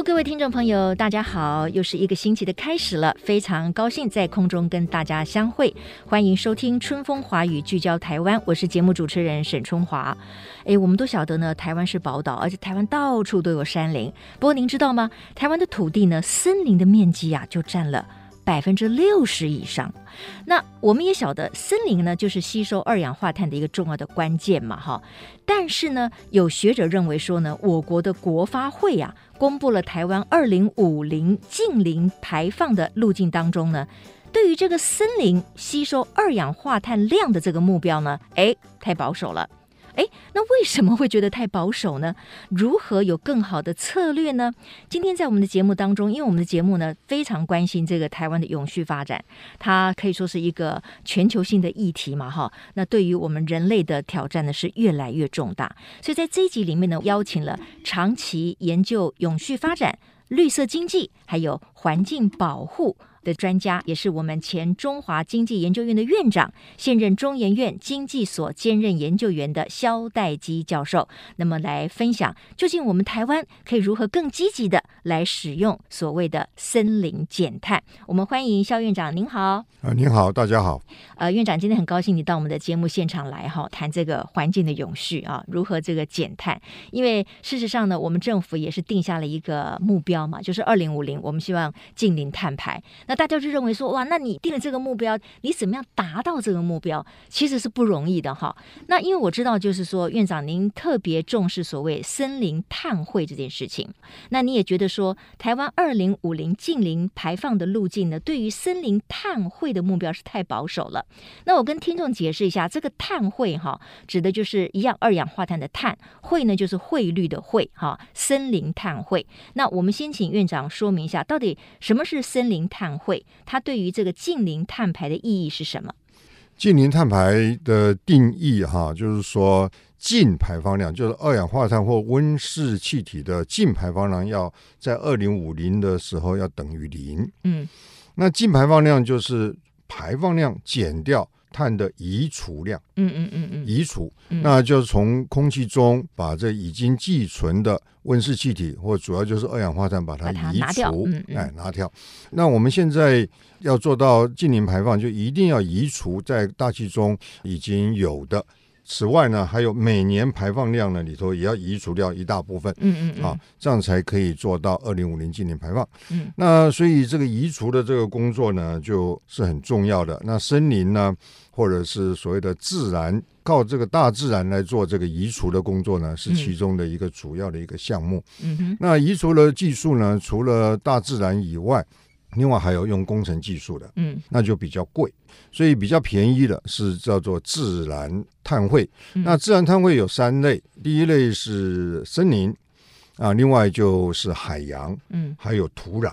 各位听众朋友，大家好，又是一个星期的开始了，非常高兴在空中跟大家相会，欢迎收听《春风华语》，聚焦台湾，我是节目主持人沈春华。哎，我们都晓得呢，台湾是宝岛，而且台湾到处都有山林。不过您知道吗？台湾的土地呢，森林的面积呀、就占了。百分之六十以上，那我们也晓得，森林呢就是吸收二氧化碳的一个重要的关键嘛，哈。但是呢，有学者认为说呢，我国的国发会啊，公布了台湾二零五零净零排放的路径当中呢，对于这个森林吸收二氧化碳量的这个目标呢，哎，太保守了。哎，那为什么会觉得太保守呢？如何有更好的策略呢？今天在我们的节目当中，因为我们的节目呢非常关心这个台湾的永续发展，它可以说是一个全球性的议题嘛，哈。那对于我们人类的挑战呢是越来越重大，所以在这一集里面呢，邀请了长期研究永续发展、绿色经济还有环境保护。的专家，也是我们前中华经济研究院的院长，现任中研院经济所兼任研究员的萧代基教授，那么来分享究竟我们台湾可以如何更积极的来使用所谓的森林减碳。我们欢迎萧院长，您好。啊，您好，大家好。呃，院长今天很高兴你到我们的节目现场来哈，谈这个环境的永续啊，如何这个减碳？因为事实上呢，我们政府也是定下了一个目标嘛，就是二零五零，我们希望近零碳排。那大家就认为说，哇，那你定了这个目标，你怎么样达到这个目标，其实是不容易的哈。那因为我知道，就是说，院长您特别重视所谓森林碳汇这件事情，那你也觉得说，台湾二零五零近零排放的路径呢，对于森林碳汇的目标是太保守了。那我跟听众解释一下，这个碳汇哈，指的就是一样二氧化碳的碳，汇呢就是汇率的汇哈，森林碳汇。那我们先请院长说明一下，到底什么是森林碳汇？它对于这个近零碳排的意义是什么？近零碳排的定义哈，就是说净排放量，就是二氧化碳或温室气体的净排放量，要在二零五零的时候要等于零。嗯，那净排放量就是排放量减掉。碳的移除量，嗯嗯嗯嗯，移除，那就是从空气中把这已经寄存的温室气体，或主要就是二氧化碳，把它移除，哎，拿掉。那我们现在要做到净零排放，就一定要移除在大气中已经有的。此外呢，还有每年排放量呢里头也要移除掉一大部分，嗯嗯嗯，啊，这样才可以做到二零五零净零排放。嗯，那所以这个移除的这个工作呢，就是很重要的。那森林呢，或者是所谓的自然，靠这个大自然来做这个移除的工作呢，是其中的一个主要的一个项目。嗯哼，那移除的技术呢，除了大自然以外，另外还有用工程技术的，嗯，那就比较贵，所以比较便宜的是叫做自然碳汇。嗯、那自然碳汇有三类，第一类是森林啊，另外就是海洋，嗯，还有土壤。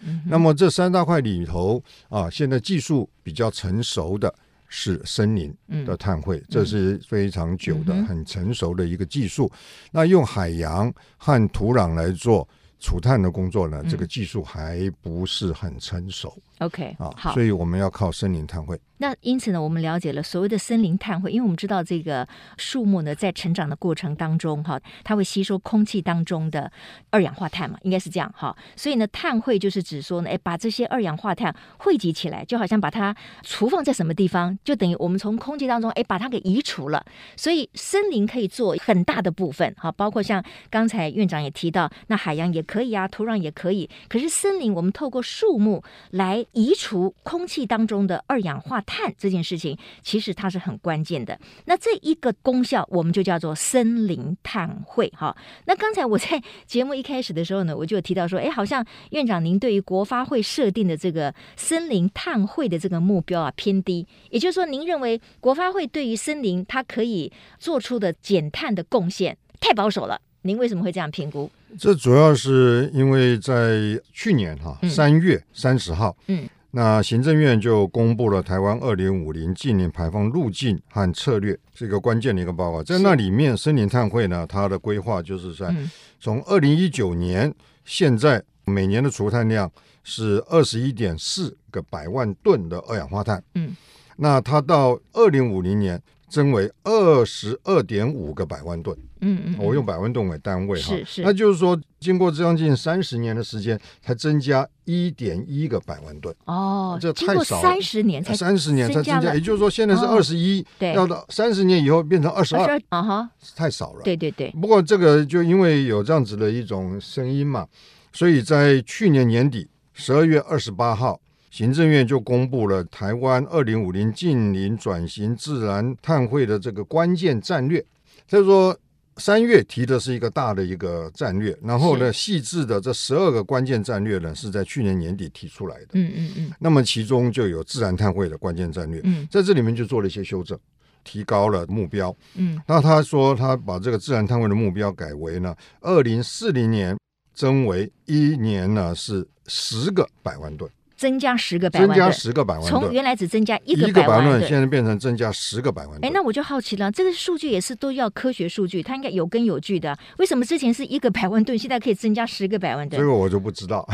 嗯、那么这三大块里头啊，现在技术比较成熟的是森林的碳汇，嗯、这是非常久的、嗯、很成熟的一个技术。那用海洋和土壤来做。除碳的工作呢，这个技术还不是很成熟。OK，啊，好，所以我们要靠森林碳汇。那因此呢，我们了解了所谓的森林碳汇，因为我们知道这个树木呢，在成长的过程当中，哈，它会吸收空气当中的二氧化碳嘛，应该是这样哈。所以呢，碳汇就是指说呢，哎，把这些二氧化碳汇集起来，就好像把它储放在什么地方，就等于我们从空气当中，哎，把它给移除了。所以森林可以做很大的部分，哈，包括像刚才院长也提到，那海洋也可以啊，土壤也可以。可是森林，我们透过树木来移除空气当中的二氧化碳这件事情，其实它是很关键的。那这一个功效，我们就叫做森林碳汇哈。那刚才我在节目一开始的时候呢，我就提到说，哎，好像院长您对于国发会设定的这个森林碳汇的这个目标啊偏低，也就是说，您认为国发会对于森林它可以做出的减碳的贡献太保守了？您为什么会这样评估？这主要是因为在去年哈三月三十号，嗯，那行政院就公布了台湾二零五零净零排放路径和策略，是一个关键的一个报告。在那里面，森林碳汇呢，它的规划就是在从二零一九年现在每年的除碳量是二十一点四个百万吨的二氧化碳，嗯，那它到二零五零年。增为二十二点五个百万吨，嗯嗯，我用百万吨为单位哈，是是，那就是说，经过将近三十年的时间，才增加一点一个百万吨。哦，这太少了，三十年才三十年才增加，也就是说，现在是二十一，对，要到三十年以后变成二十二，啊哈，太少了。对对对。不过这个就因为有这样子的一种声音嘛，所以在去年年底十二月二十八号。行政院就公布了台湾二零五零近零转型自然碳汇的这个关键战略。所以说，三月提的是一个大的一个战略，然后呢，细致的这十二个关键战略呢，是在去年年底提出来的。嗯嗯嗯。那么其中就有自然碳汇的关键战略。嗯，在这里面就做了一些修正，提高了目标。嗯，那他说他把这个自然碳汇的目标改为呢，二零四零年增为一年呢是十个百万吨。增加十个百万，增加十个百万，从原来只增加一个百万，现在变成增加十个百万。哎，那我就好奇了，这个数据也是都要科学数据，它应该有根有据的。为什么之前是一个百万吨，现在可以增加十个百万吨？这个我就不知道。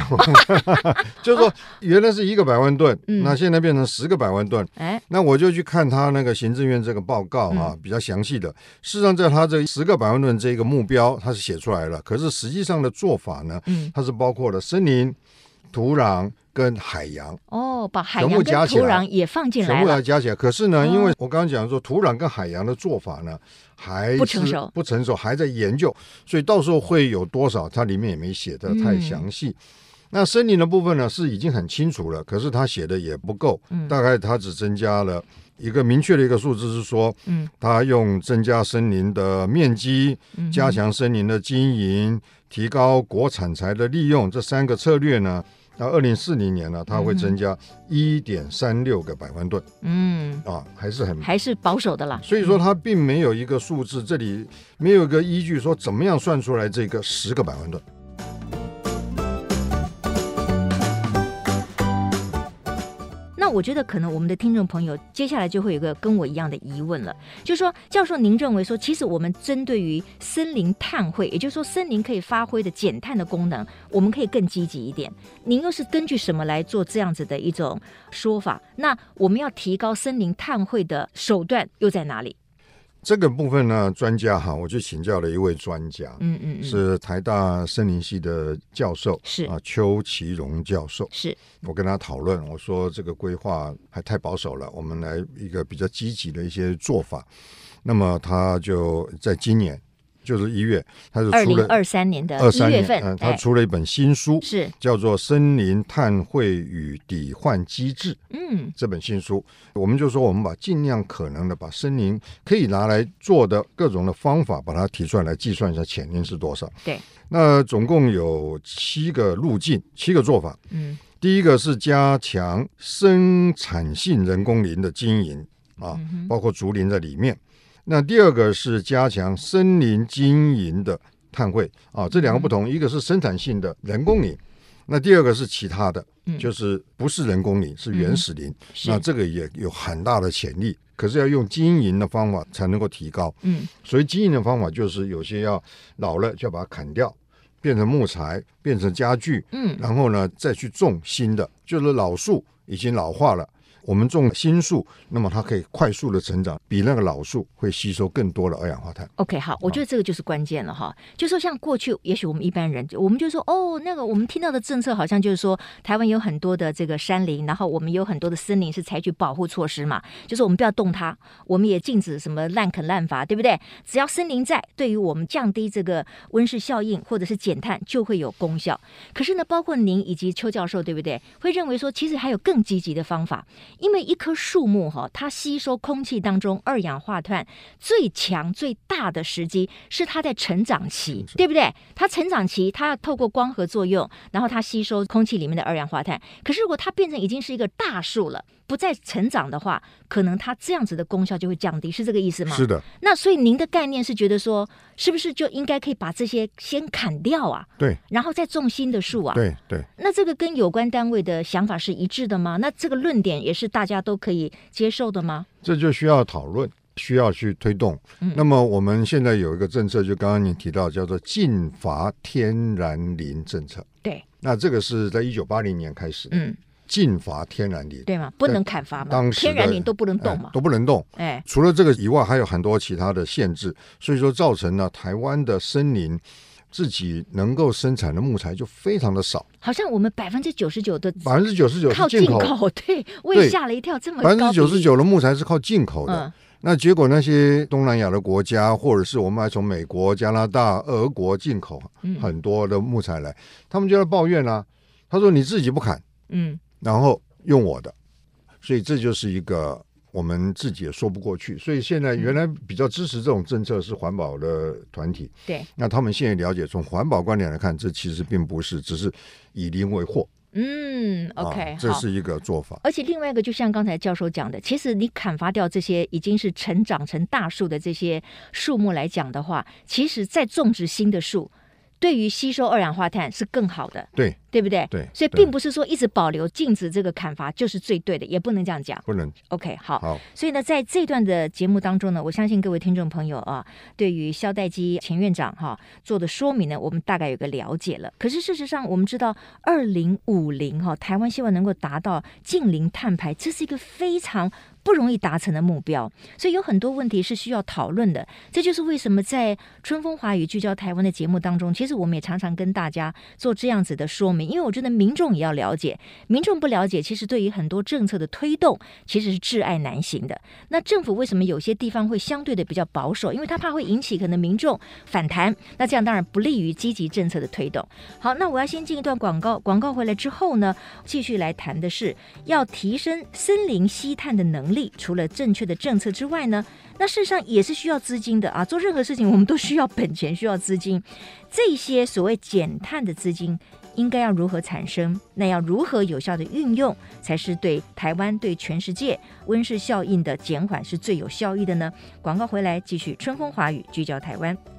就是说，原来是一个百万吨，那现在变成十个百万吨。哎，那我就去看他那个行政院这个报告啊，比较详细的。事实上，在他这十个百万吨这个目标，他是写出来了。可是实际上的做法呢，嗯它是包括了森林、土壤。跟海洋哦，把海洋跟土壤也放进来，全部要加起来。可是呢，因为我刚刚讲说土壤跟海洋的做法呢，还不成熟，不成熟，还在研究，所以到时候会有多少，它里面也没写的太详细。那森林的部分呢，是已经很清楚了，可是他写的也不够，大概他只增加了一个明确的一个数字，是说，嗯，他用增加森林的面积，加强森林的经营，提高国产材的利用这三个策略呢。到二零四零年呢，它会增加一点三六个百万吨。嗯，啊，还是很还是保守的啦。所以说它并没有一个数字，这里没有一个依据说怎么样算出来这个十个百万吨。我觉得可能我们的听众朋友接下来就会有个跟我一样的疑问了，就是说，教授您认为说，其实我们针对于森林碳汇，也就是说森林可以发挥的减碳的功能，我们可以更积极一点。您又是根据什么来做这样子的一种说法？那我们要提高森林碳汇的手段又在哪里？这个部分呢，专家哈，我就请教了一位专家，嗯嗯，是台大森林系的教授，是。啊，邱其荣教授，是。我跟他讨论，我说这个规划还太保守了，我们来一个比较积极的一些做法，那么他就在今年。就是一月，他是出了二三年的一月份，嗯，他出了一本新书，是叫做《森林碳汇与抵换机制》。嗯，这本新书，我们就说，我们把尽量可能的把森林可以拿来做的各种的方法，把它提出来，来计算一下潜力是多少。对，那总共有七个路径，七个做法。嗯，第一个是加强生产性人工林的经营啊，包括竹林在里面。那第二个是加强森林经营的碳汇啊，这两个不同，一个是生产性的人工林，那第二个是其他的，就是不是人工林，是原始林。那这个也有很大的潜力，可是要用经营的方法才能够提高。嗯，所以经营的方法就是有些要老了就要把它砍掉，变成木材，变成家具。嗯，然后呢再去种新的，就是老树已经老化了。我们种新树，那么它可以快速的成长，比那个老树会吸收更多的二氧化碳。OK，好，我觉得这个就是关键了哈。就说像过去，也许我们一般人，我们就说哦，那个我们听到的政策好像就是说，台湾有很多的这个山林，然后我们有很多的森林是采取保护措施嘛，就是我们不要动它，我们也禁止什么滥垦滥伐，对不对？只要森林在，对于我们降低这个温室效应或者是减碳就会有功效。可是呢，包括您以及邱教授，对不对？会认为说，其实还有更积极的方法。因为一棵树木哈，它吸收空气当中二氧化碳最强最大的时机是它在成长期，对不对？它成长期，它要透过光合作用，然后它吸收空气里面的二氧化碳。可是如果它变成已经是一个大树了，不再成长的话，可能它这样子的功效就会降低，是这个意思吗？是的。那所以您的概念是觉得说，是不是就应该可以把这些先砍掉啊？对。然后再种新的树啊？对对。那这个跟有关单位的想法是一致的吗？那这个论点也是大家都可以接受的吗？这就需要讨论，需要去推动。嗯。那么我们现在有一个政策，就刚刚您提到叫做禁伐天然林政策。对。那这个是在一九八零年开始。嗯。禁伐天然林，对吗？不能砍伐嘛。当时天然林都不能动嘛，哎，都不能动。哎，除了这个以外，还有很多其他的限制，所以说造成了台湾的森林自己能够生产的木材就非常的少。好像我们百分之九十九的百分之九十九靠进口，对，我也吓了一跳，这么。百分之九十九的木材是靠进口的，嗯，那结果那些东南亚的国家，或者是我们还从美国、加拿大、俄国进口很多的木材来，嗯，他们就在抱怨啊，他说你自己不砍，嗯，然后。用我的，所以这就是一个我们自己也说不过去。所以现在原来比较支持这种政策是环保的团体，对，那他们现在了解，从环保观点来看，这其实并不是只是以林为祸。嗯，OK，啊，这是一个做法。而且另外一个，就像刚才教授讲的，其实你砍伐掉这些已经是成长成大树的这些树木来讲的话，其实再种植新的树。对于吸收二氧化碳是更好的，对，对不对？对，所以并不是说一直保留禁止这个砍伐就是最对的，也不能这样讲，不能。OK，好，好。所以呢，在这段的节目当中呢，我相信各位听众朋友啊，对于萧代基前院长哈、啊、做的说明呢，我们大概有个了解了。可是事实上，我们知道二零五零哈，台湾希望能够达到近零碳排，这是一个非常。不容易达成的目标，所以有很多问题是需要讨论的。这就是为什么在春风华语聚焦台湾的节目当中，其实我们也常常跟大家做这样子的说明，因为我觉得民众也要了解，民众不了解，其实对于很多政策的推动其实是挚爱难行的。那政府为什么有些地方会相对的比较保守？因为他怕会引起可能民众反弹，那这样当然不利于积极政策的推动。好，那我要先进一段广告，广告回来之后呢，继续来谈的是要提升森林吸碳的能力。除了正确的政策之外呢，那事实上也是需要资金的啊。做任何事情，我们都需要本钱，需要资金。这些所谓减碳的资金，应该要如何产生？那要如何有效的运用，才是对台湾、对全世界温室效应的减缓是最有效益的呢？广告回来，继续春风华语，聚焦台湾。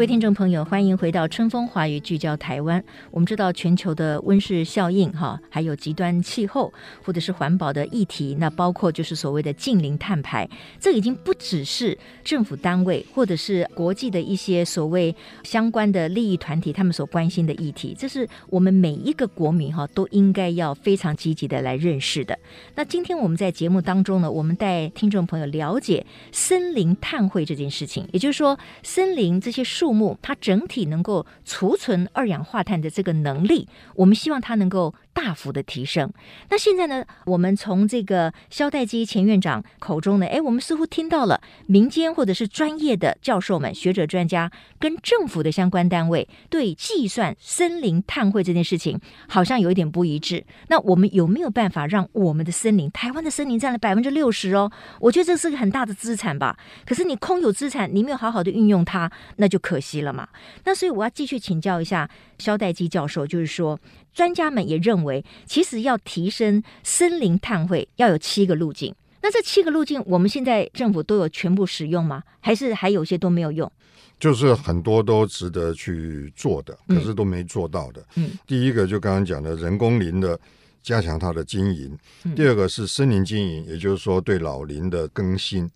各位听众朋友，欢迎回到春风华语聚焦台湾。我们知道全球的温室效应，哈，还有极端气候，或者是环保的议题，那包括就是所谓的近零碳排，这已经不只是政府单位或者是国际的一些所谓相关的利益团体他们所关心的议题，这是我们每一个国民哈都应该要非常积极的来认识的。那今天我们在节目当中呢，我们带听众朋友了解森林碳汇这件事情，也就是说，森林这些树。树木它整体能够储存二氧化碳的这个能力，我们希望它能够大幅的提升。那现在呢，我们从这个萧代基前院长口中呢，哎，我们似乎听到了民间或者是专业的教授们、学者、专家跟政府的相关单位对计算森林碳汇这件事情好像有一点不一致。那我们有没有办法让我们的森林，台湾的森林占了百分之六十哦？我觉得这是个很大的资产吧。可是你空有资产，你没有好好的运用它，那就可惜了嘛。那所以我要继续请教一下肖代基教授，就是说。专家们也认为，其实要提升森林碳汇，要有七个路径。那这七个路径，我们现在政府都有全部使用吗？还是还有些都没有用？就是很多都值得去做的，可是都没做到的。嗯，第一个就刚刚讲的人工林的加强它的经营，第二个是森林经营，也就是说对老林的更新。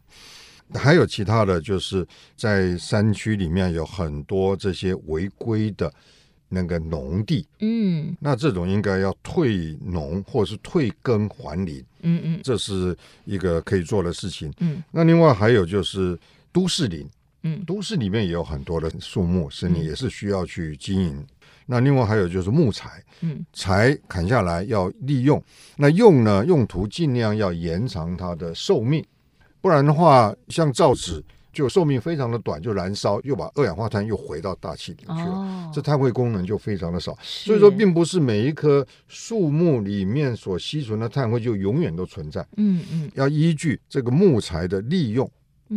还有其他的就是在山区里面有很多这些违规的那个农地，嗯，那这种应该要退农或者是退耕还林，嗯嗯，这是一个可以做的事情。嗯，那另外还有就是都市林，嗯，都市里面也有很多的树木森林，也是需要去经营。那另外还有就是木材，嗯，柴砍下来要利用，那用呢，用途尽量要延长它的寿命，不然的话，像造纸就寿命非常的短，就燃烧又把二氧化碳又回到大气里去了，哦、这碳汇功能就非常的少。所以说，并不是每一棵树木里面所吸存的碳汇就永远都存在，嗯嗯，要依据这个木材的利用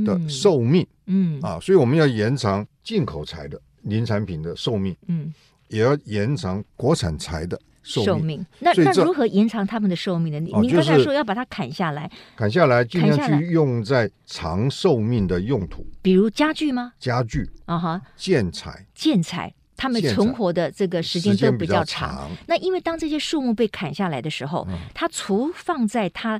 的寿命，嗯，嗯。啊，所以我们要延长进口材的林产品的寿命，嗯。也要延长国产材的寿命。寿命。那那如何延长他们的寿命呢？您、哦就是、您刚才说要把它砍下来，砍下来尽量去用在长寿命的用途，比如家具吗？家具啊哈，建材，建材，他们存活的这个时间都比较长。长那因为当这些树木被砍下来的时候，嗯、它储放在它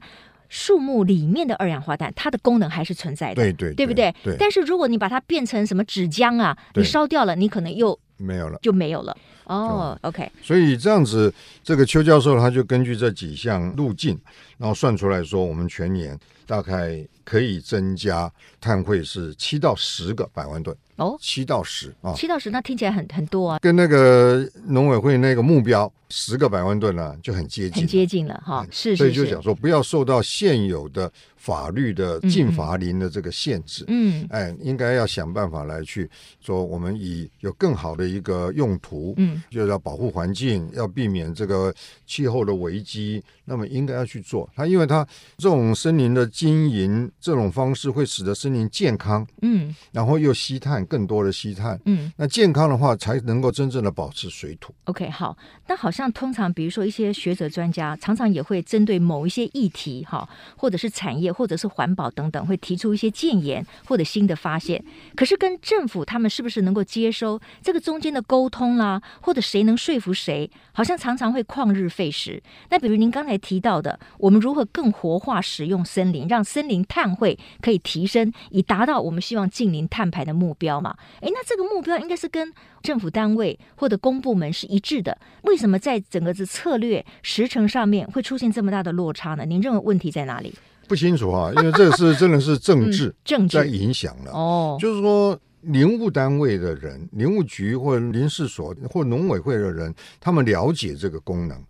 树木里面的二氧化碳，它的功能还是存在的，对对，对不对？对。但是如果你把它变成什么纸浆啊，你烧掉了，你可能又没有了，就没有了。哦、oh，OK，所以这样子，这个邱教授他就根据这几项路径，然后算出来说，我们全年大概可以增加碳汇是七到十个百万吨。哦，七到十啊，七到十，那听起来很很多啊，跟那个农委会那个目标十个百万吨呢就很接近，很接近了哈。是，是，所以就讲说不要受到现有的法律的禁伐林的这个限制。嗯，哎，应该要想办法来去说，我们以有更好的一个用途，嗯，就是要保护环境，要避免这个气候的危机，那么应该要去做。它因为它这种森林的经营这种方式会使得森林健康，嗯，然后又吸碳。更多的吸碳，嗯，那健康的话才能够真正的保持水土。OK，好，那好像通常比如说一些学者专家常常也会针对某一些议题，哈，或者是产业，或者是环保等等，会提出一些建言或者新的发现。可是跟政府他们是不是能够接收这个中间的沟通啦，或者谁能说服谁，好像常常会旷日费时。那比如您刚才提到的，我们如何更活化使用森林，让森林碳汇可以提升，以达到我们希望近零碳排的目标。嘛，哎，那这个目标应该是跟政府单位或者公部门是一致的。为什么在整个的策略时程上面会出现这么大的落差呢？您认为问题在哪里？不清楚啊，因为这是真的是政治、嗯、政治在影响了哦。就是说，林务单位的人、林务局或林事所或农委会的人，他们了解这个功能，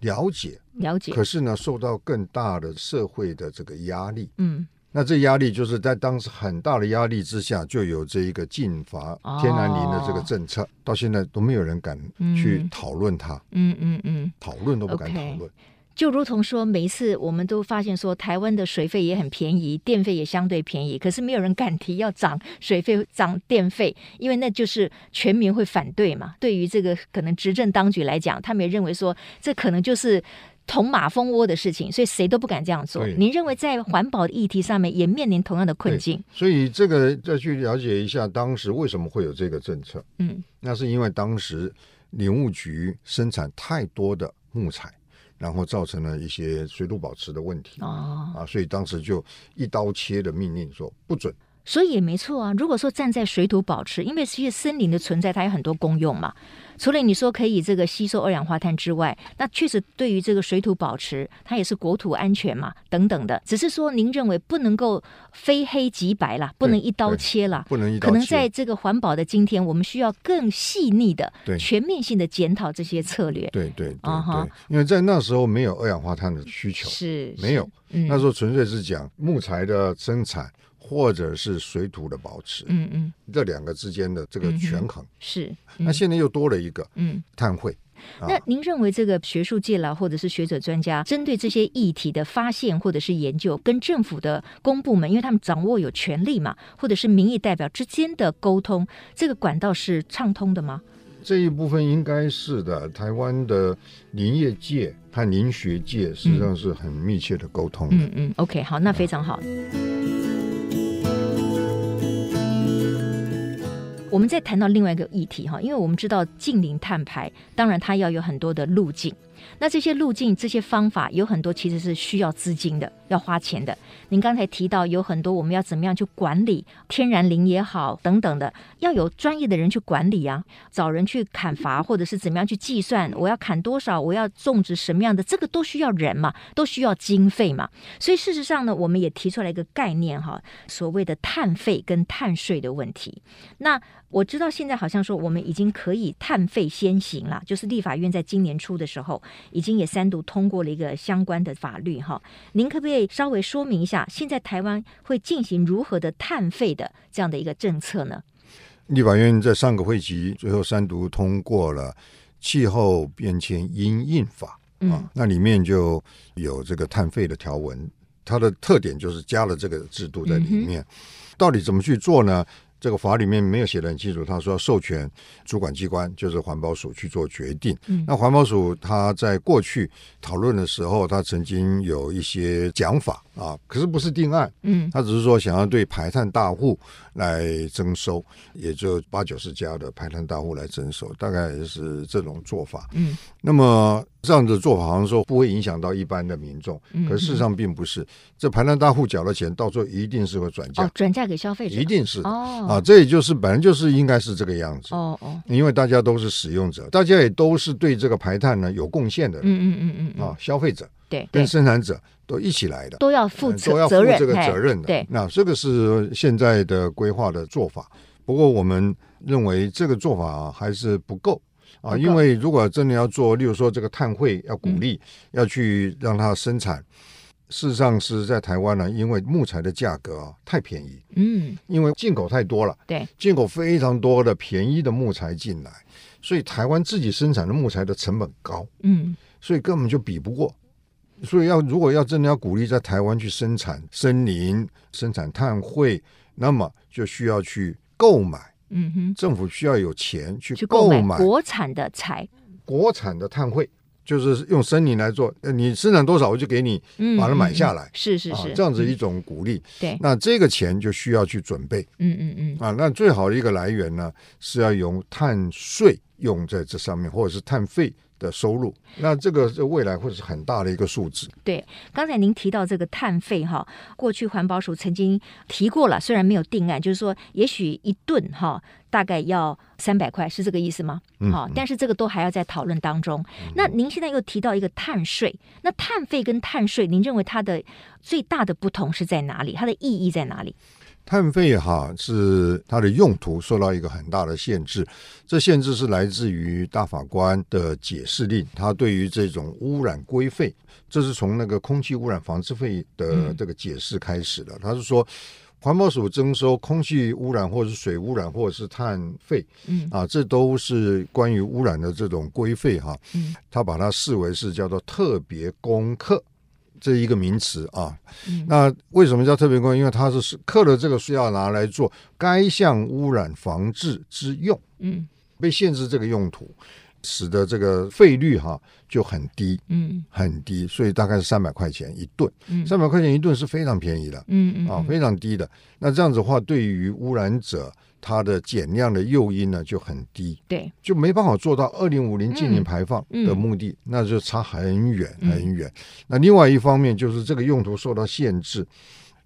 了解了解，可是呢，受到更大的社会的这个压力，嗯。那这压力就是在当时很大的压力之下，就有这一个禁伐天然林的这个政策，哦、到现在都没有人敢去讨论它。嗯嗯嗯，讨论都不敢讨论。Okay. 就如同说，每一次我们都发现说，台湾的水费也很便宜，电费也相对便宜，可是没有人敢提要涨水费、涨电费，因为那就是全民会反对嘛。对于这个可能执政当局来讲，他们也认为说，这可能就是。捅马蜂窝的事情，所以谁都不敢这样做。您认为在环保的议题上面也面临同样的困境？所以这个再去了解一下当时为什么会有这个政策。嗯，那是因为当时林务局生产太多的木材，然后造成了一些水土保持的问题。哦，啊，所以当时就一刀切的命令说不准。所以也没错啊。如果说站在水土保持，因为其实森林的存在它有很多功用嘛。除了你说可以这个吸收二氧化碳之外，那确实对于这个水土保持，它也是国土安全嘛，等等的。只是说您认为不能够非黑即白啦，不能一刀切啦，不能一刀切。可能在这个环保的今天，我们需要更细腻的、全面性的检讨这些策略。对对对，因为在那时候没有二氧化碳的需求，是没有、嗯。那时候纯粹是讲木材的生产。或者是水土的保持，嗯嗯，这两个之间的这个权衡、嗯、是、嗯。那现在又多了一个，嗯，碳汇。那您认为这个学术界啦，或者是学者专家，针对这些议题的发现或者是研究，跟政府的公部门，因为他们掌握有权力嘛，或者是民意代表之间的沟通，这个管道是畅通的吗？这一部分应该是的。台湾的林业界和林学界实际上是很密切的沟通的。嗯嗯，OK，好，那非常好。我们再谈到另外一个议题哈，因为我们知道近零碳排，当然它要有很多的路径。那这些路径、这些方法有很多其实是需要资金的，要花钱的。您刚才提到有很多我们要怎么样去管理天然林也好等等的，要有专业的人去管理啊，找人去砍伐，或者是怎么样去计算我要砍多少，我要种植什么样的，这个都需要人嘛，都需要经费嘛。所以事实上呢，我们也提出来一个概念哈，所谓的碳费跟碳税的问题。那我知道现在好像说我们已经可以碳费先行了，就是立法院在今年初的时候已经也三读通过了一个相关的法律哈。您可不可以稍微说明一下，现在台湾会进行如何的碳费的这样的一个政策呢？立法院在上个会期最后三读通过了气候变迁因应法啊，那里面就有这个碳费的条文，它的特点就是加了这个制度在里面，到底怎么去做呢？这个法里面没有写的很清楚，他说要授权主管机关，就是环保署去做决定。嗯，那环保署他在过去讨论的时候，他曾经有一些讲法啊，可是不是定案。嗯，他只是说想要对排碳大户来征收，也就八九十家的排碳大户来征收，大概是这种做法。嗯，那么。这样的做法好像说不会影响到一般的民众，可是事实上并不是。嗯、这排碳大户缴了钱，到最后一定是会转嫁，哦，转嫁给消费者，一定是哦。啊，这也就是本来就是应该是这个样子。哦哦，因为大家都是使用者，大家也都是对这个排碳呢有贡献的人。嗯嗯嗯嗯啊，消费者对跟生产者都一起来的，都要负责，都要负这个责任的。对，那这个是现在的规划的做法。不过我们认为这个做法还是不够。啊，因为如果真的要做，例如说这个碳汇要鼓励，嗯、要去让它生产，事实上是在台湾呢，因为木材的价格啊太便宜，嗯，因为进口太多了，对，进口非常多的便宜的木材进来，所以台湾自己生产的木材的成本高，嗯，所以根本就比不过，所以要如果要真的要鼓励在台湾去生产森林、生产碳汇，那么就需要去购买。嗯哼，政府需要有钱去购买国产的材，国产的碳汇，就是用森林来做。你生产多少，我就给你把它买下来。是是是，这样子一种鼓励。对，那这个钱就需要去准备。嗯嗯嗯。啊，那最好的一个来源呢，是要用碳税用在这上面，或者是碳费。的收入，那这个未来会是很大的一个数字。对，刚才您提到这个碳费哈，过去环保署曾经提过了，虽然没有定案，就是说也许一顿哈大概要三百块，是这个意思吗？好、嗯，但是这个都还要在讨论当中。嗯、那您现在又提到一个碳税，那碳费跟碳税，您认为它的最大的不同是在哪里？它的意义在哪里？碳费哈是它的用途受到一个很大的限制，这限制是来自于大法官的解释令，他对于这种污染规费，这是从那个空气污染防治费的这个解释开始的。他是说，环保署征收空气污染或者是水污染或者是碳费，嗯啊，这都是关于污染的这种规费哈，嗯，他把它视为是叫做特别功课。这一个名词啊，嗯、那为什么叫特别公课？因为它是刻了这个是要拿来做该项污染防治之用，嗯，被限制这个用途，使得这个费率哈、啊、就很低，嗯，很低，所以大概是三百块钱一吨，嗯，三百块钱一吨是非常便宜的，嗯嗯，啊，非常低的。那这样子的话，对于污染者。它的减量的诱因呢就很低，对，就没办法做到二零五零净零排放的目的，嗯嗯、那就差很远很远。嗯、那另外一方面就是这个用途受到限制。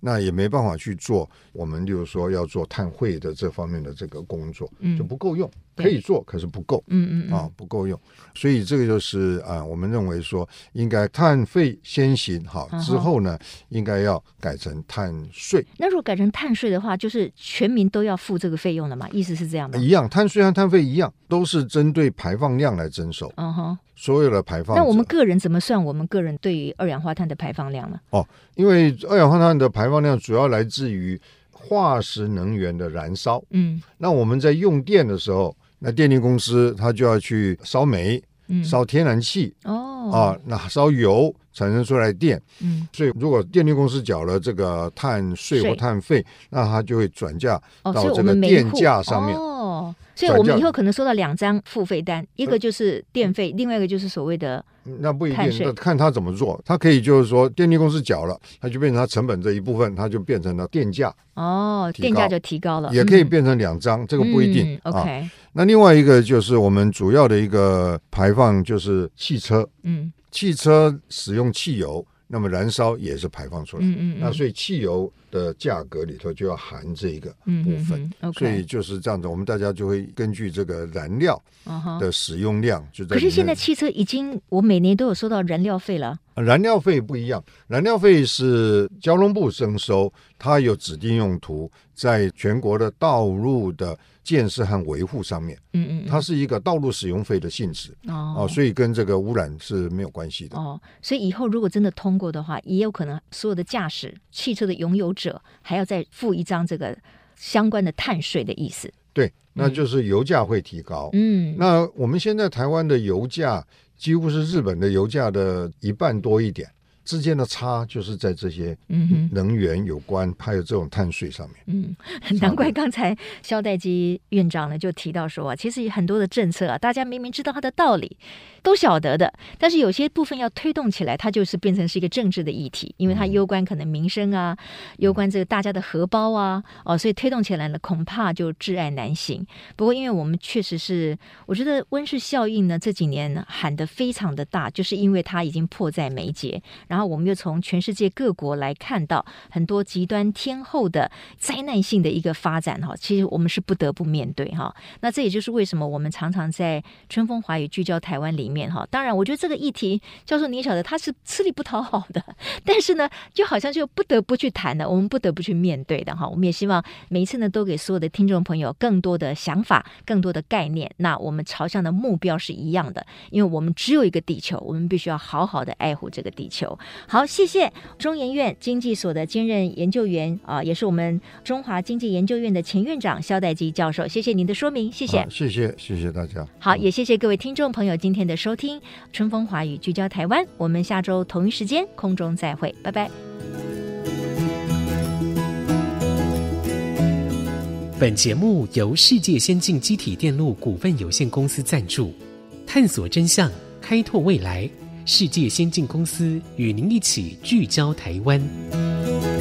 那也没办法去做，我们就是说要做碳汇的这方面的这个工作，嗯，就不够用，可以做，可是不够，嗯嗯啊，不够用，所以这个就是啊，我们认为说应该碳费先行，好之后呢，应该要改成碳税。那如果改成碳税的话，就是全民都要付这个费用了嘛？意思是这样吗？一样，碳税和碳费一样，都是针对排放量来征收。嗯哼。所有的排放，那我们个人怎么算我们个人对于二氧化碳的排放量呢？哦，因为二氧化碳的排放量主要来自于化石能源的燃烧。嗯，那我们在用电的时候，那电力公司它就要去烧煤、嗯、烧天然气。哦，啊，那烧油产生出来电。嗯，所以如果电力公司缴了这个碳税或碳费，那它就会转嫁到这个电价上面。哦。所以我们以后可能收到两张付费单，一个就是电费，另外一个就是所谓的那不一定，看他怎么做。他可以就是说，电力公司缴了，它就变成他成本这一部分，它就变成了电价。哦，电价就提高了。也可以变成两张，这个不一定。OK。那另外一个就是我们主要的一个排放就是汽车。嗯，汽车使用汽油那么燃烧也是排放出来。嗯嗯嗯那所以汽油的价格里头就要含这一个部分。所以就是这样子，我们大家就会根据这个燃料的使用量，就。可是现在汽车已经，我每年都有收到燃料费了。燃料费不一样，燃料费是交通部征收，它有指定用途，在全国的道路的建设和维护上面，嗯嗯嗯，它是一个道路使用费的性质哦哦，所以跟这个污染是没有关系的。哦，所以以后如果真的通过的话，也有可能所有的驾驶汽车的拥有者还要再付一张这个相关的碳税的意思。对，那就是油价会提高。嗯，那我们现在台湾的油价几乎是日本的油价的一半多一点，之间的差就是在这些嗯能源有关，还有这种碳税上面。嗯，难怪刚才肖代基院长呢就提到说啊，其实很多的政策啊，大家明明知道它的道理，都晓得的，但是有些部分要推动起来，它就是变成是一个政治的议题，因为它攸关可能民生啊，攸关这个大家的荷包啊，哦，所以推动起来呢，恐怕就挚爱难行。不过，因为我们确实是，我觉得温室效应呢这几年喊得非常的大，就是因为它已经迫在眉睫，然后我们又从全世界各国来看到很多极端天候的灾难性的一个发展哈，其实我们是不得不面对哈。那这也就是为什么我们常常在春风华语聚焦台湾里面哈。当然，我觉得这个议题，教授你也晓得，它是吃力不讨好的，但是呢，就好像就不得不去谈的，我们不得不去面对的哈。我们也希望每一次呢，都给所有的听众朋友更多的想法、更多的概念。那我们朝向的目标是一样的，因为我们只有一个地球，我们必须要好好的爱护这个地球。好，谢谢中研院经济所的兼任研究员啊，也是我们中华经济研究院的前院长肖代基教授，谢谢您的说明，谢谢，谢谢，谢谢大家。好，也谢谢各位听众朋友今天的收听，春风华语聚焦台湾，我们下周同一时间空中再会，拜拜。本节目由世界先进机体电路股份有限公司赞助，探索真相，开拓未来。世界先进公司与您一起聚焦台湾。